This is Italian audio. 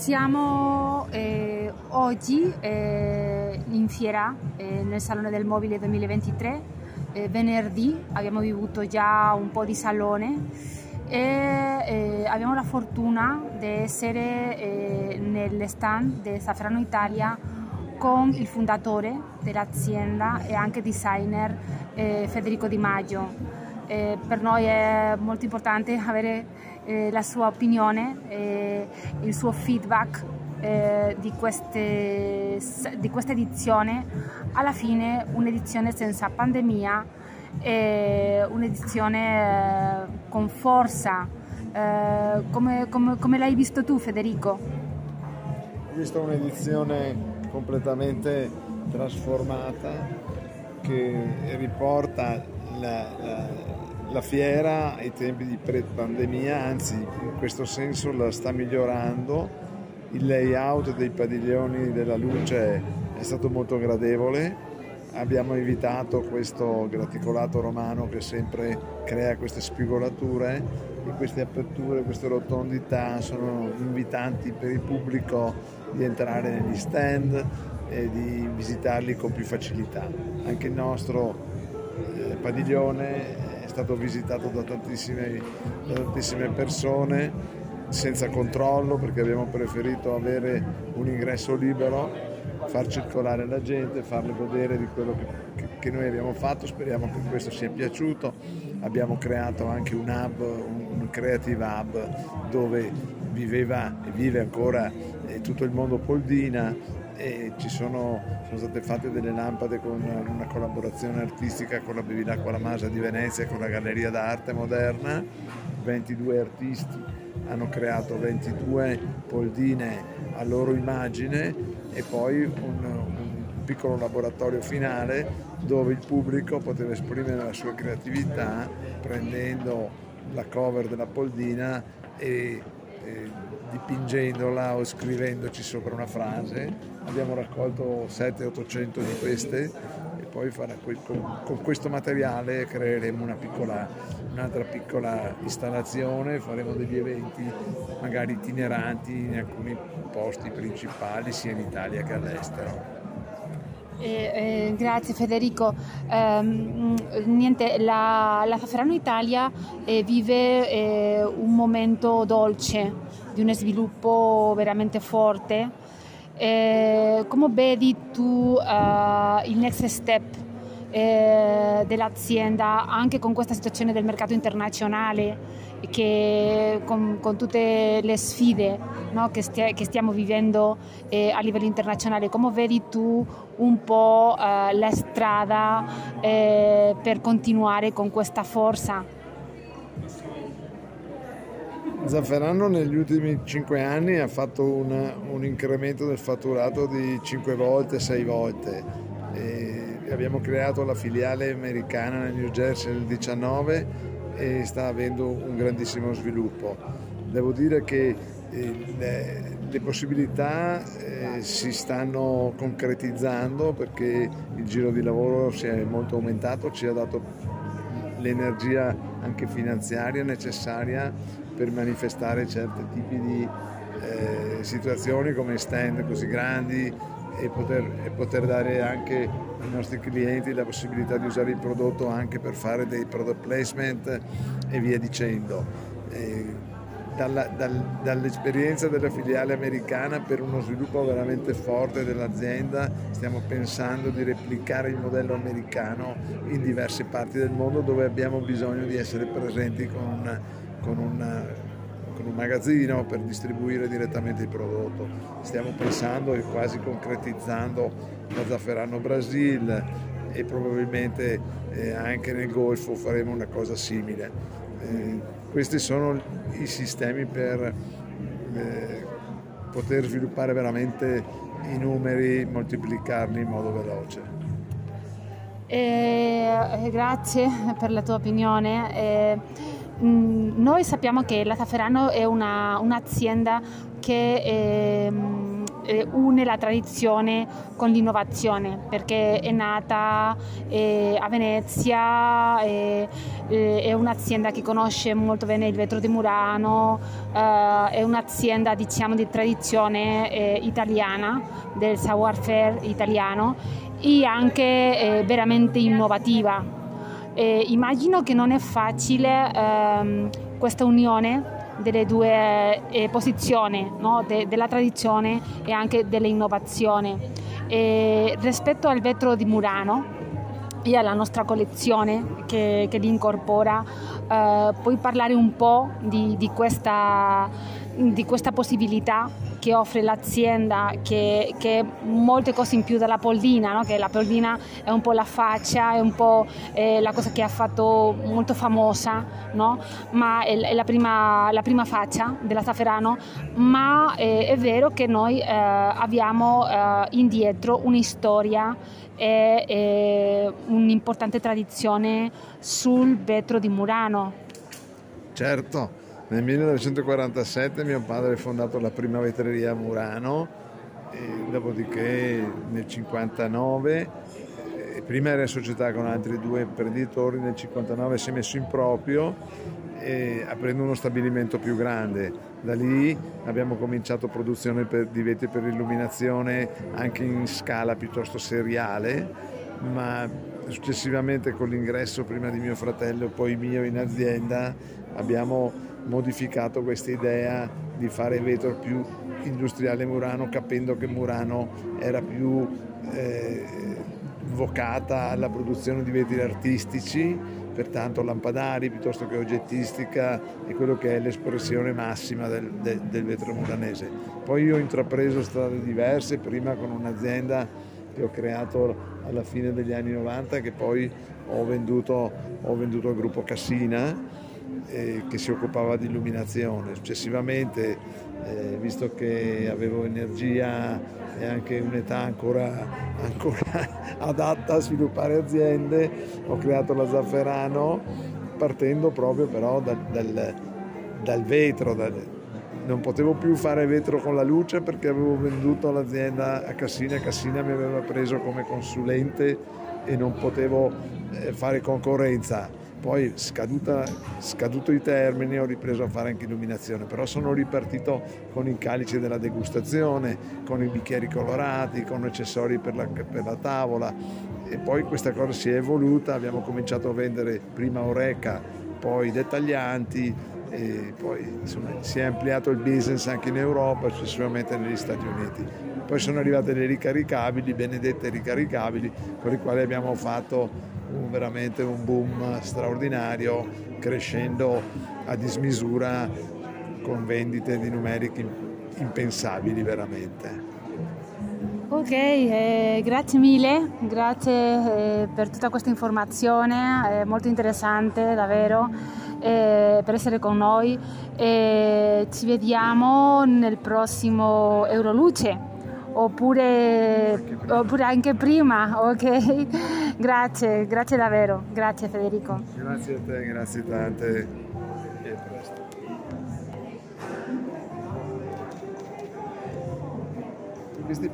Siamo eh, oggi eh, in fiera eh, nel Salone del Mobile 2023, eh, venerdì abbiamo vivuto già un po' di salone e eh, abbiamo la fortuna di essere eh, nel stand di Safrano Italia con il fondatore dell'azienda e anche designer Federico Di Maggio. Per noi è molto importante avere eh, la sua opinione, e il suo feedback eh, di, queste, di, questa edizione. Alla fine un'edizione senza pandemia, un'edizione eh, con forza. Eh, come, come, come l'hai visto tu Federico? Ho visto un'edizione completamente trasformata che riporta la, la, la fiera ai tempi di pre-pandemia, anzi in questo senso la sta migliorando. Il layout dei padiglioni della luce è stato molto gradevole. Abbiamo evitato questo graticolato romano che sempre crea queste spigolature e queste aperture, queste rotondità sono invitanti per il pubblico di entrare negli stand e di visitarli con più facilità. Anche il nostro eh, padiglione stato visitato da tantissime, da tantissime persone senza controllo perché abbiamo preferito avere un ingresso libero, far circolare la gente, farle godere di quello che, che, noi abbiamo fatto, speriamo che questo sia piaciuto. Abbiamo creato anche un hub, un creative hub dove viveva e vive ancora eh, tutto il mondo Poldina e ci sono, sono, state fatte delle lampade con una collaborazione artistica con la Bevilacqua La Masa di Venezia e con la Galleria d'Arte Moderna. 22 artisti hanno creato 22 poldine a loro immagine e poi un, un piccolo laboratorio finale dove il pubblico poteva esprimere la sua creatività prendendo la cover della poldina e eh, dipingendola o scrivendoci sopra una frase. Abbiamo raccolto 700-800 di queste e poi con questo materiale creeremo una piccola, un'altra piccola installazione, faremo degli eventi magari itineranti in alcuni posti principali sia in Italia che all'estero. Eh, eh, grazie Federico. Eh, niente, la, la Safrano Italia eh, vive eh, un momento dolce di uno sviluppo veramente forte. Eh, come vedi tu il next step dell'azienda anche con questa situazione del mercato internazionale? che con, con tutte le sfide no, che, stia, che, stiamo vivendo eh, a livello internazionale, come vedi tu un po' eh, la strada eh, per continuare con questa forza? Zafferano negli ultimi 5 anni ha fatto una, un incremento del fatturato di 5 volte, 6 volte. Abbiamo creato la filiale americana nel New Jersey nel 2019 e sta avendo un grandissimo sviluppo. Devo dire che eh, le, le possibilità eh, si stanno concretizzando perché il giro di lavoro si è molto aumentato, ci ha dato l'energia anche finanziaria necessaria per manifestare certi tipi di eh, situazioni come stand così grandi, e poter, e poter, dare anche ai nostri clienti la possibilità di usare il prodotto anche per fare dei product placement e via dicendo. E dalla, dal, dall'esperienza della filiale americana per uno sviluppo veramente forte dell'azienda stiamo pensando di replicare il modello americano in diverse parti del mondo dove abbiamo bisogno di essere presenti con, con una con un magazzino per distribuire direttamente il prodotto. Stiamo pensando e quasi concretizzando la Zafferano Brasil e probabilmente eh, anche nel Golfo faremo una cosa simile. Eh, questi sono i sistemi per eh, poter sviluppare veramente i numeri, moltiplicarli in modo veloce. Eh, grazie per la tua opinione. Eh, Mm, noi sappiamo che la Tafferano è una, un'azienda che è, eh, une la tradizione con l'innovazione perché è nata eh, a Venezia, eh, è un'azienda che conosce molto bene il vetro di Murano, eh, è un'azienda diciamo di tradizione eh, italiana, del savoir-faire italiano e anche veramente innovativa. Immagino che non è facile ehm, questa unione delle due eh, posizioni, no? De, della tradizione e anche dell'innovazione. E rispetto al vetro di Murano e alla nostra collezione che, che li incorpora, eh, puoi parlare un po' di, di, questa, di questa possibilità che offre l'azienda che, che molte cose in più della Poldina, no? che la Poldina è un po' la faccia, è un po' eh, la cosa che ha fatto molto famosa, no? ma è, è la, prima, la, prima, faccia della Zafferano, ma eh, è vero che noi eh, abbiamo eh, indietro una storia e un'importante tradizione sul vetro di Murano. Certo, nel 1947 mio padre ha fondato la prima vetreria a Murano, dopodiché nel 1959, eh, prima era in società con altri due imprenditori, nel 1959 si è messo in proprio aprendo uno stabilimento più grande. Da lì abbiamo cominciato produzione per, di vetri per illuminazione anche in scala piuttosto seriale, ma successivamente con l'ingresso prima di mio fratello e poi mio in azienda abbiamo modificato questa idea di fare vetro più industriale Murano capendo che Murano era più eh, vocata alla produzione di vetri artistici pertanto lampadari piuttosto che oggettistica e quello che è l'espressione massima del, del, del vetro muranese. Poi io ho intrapreso strade diverse, prima con un'azienda che ho creato alla fine degli anni 90 che poi ho venduto, ho venduto al gruppo Cassina eh, che si occupava di illuminazione. Successivamente, eh, visto che avevo energia e anche un'età ancora, ancora adatta a sviluppare aziende, ho creato la Zafferano partendo proprio però dal, dal, dal vetro, dal, non potevo più fare vetro con la luce perché avevo venduto l'azienda a Cassina e Cassina mi aveva preso come consulente e non potevo eh, fare concorrenza. Poi scaduta, scaduto i termini ho ripreso a fare anche illuminazione, però sono ripartito con i calici della degustazione, con i bicchieri colorati, con accessori per la, per la tavola. E poi questa cosa si è evoluta, abbiamo cominciato a vendere prima oreca, poi dettaglianti e poi insomma, si è ampliato il business anche in Europa successivamente negli Stati Uniti. Poi sono arrivate le ricaricabili, benedette ricaricabili, con le quali abbiamo fatto un, veramente un boom straordinario, crescendo a dismisura con vendite di numerici impensabili veramente. Ok, eh, grazie mille, grazie eh, per tutta questa informazione, è molto interessante davvero eh, per essere con noi. ci vediamo nel prossimo Euroluce oppure, oppure anche prima, ok? Grazie, grazie davvero, grazie Federico. Grazie a te, grazie tante e. Questi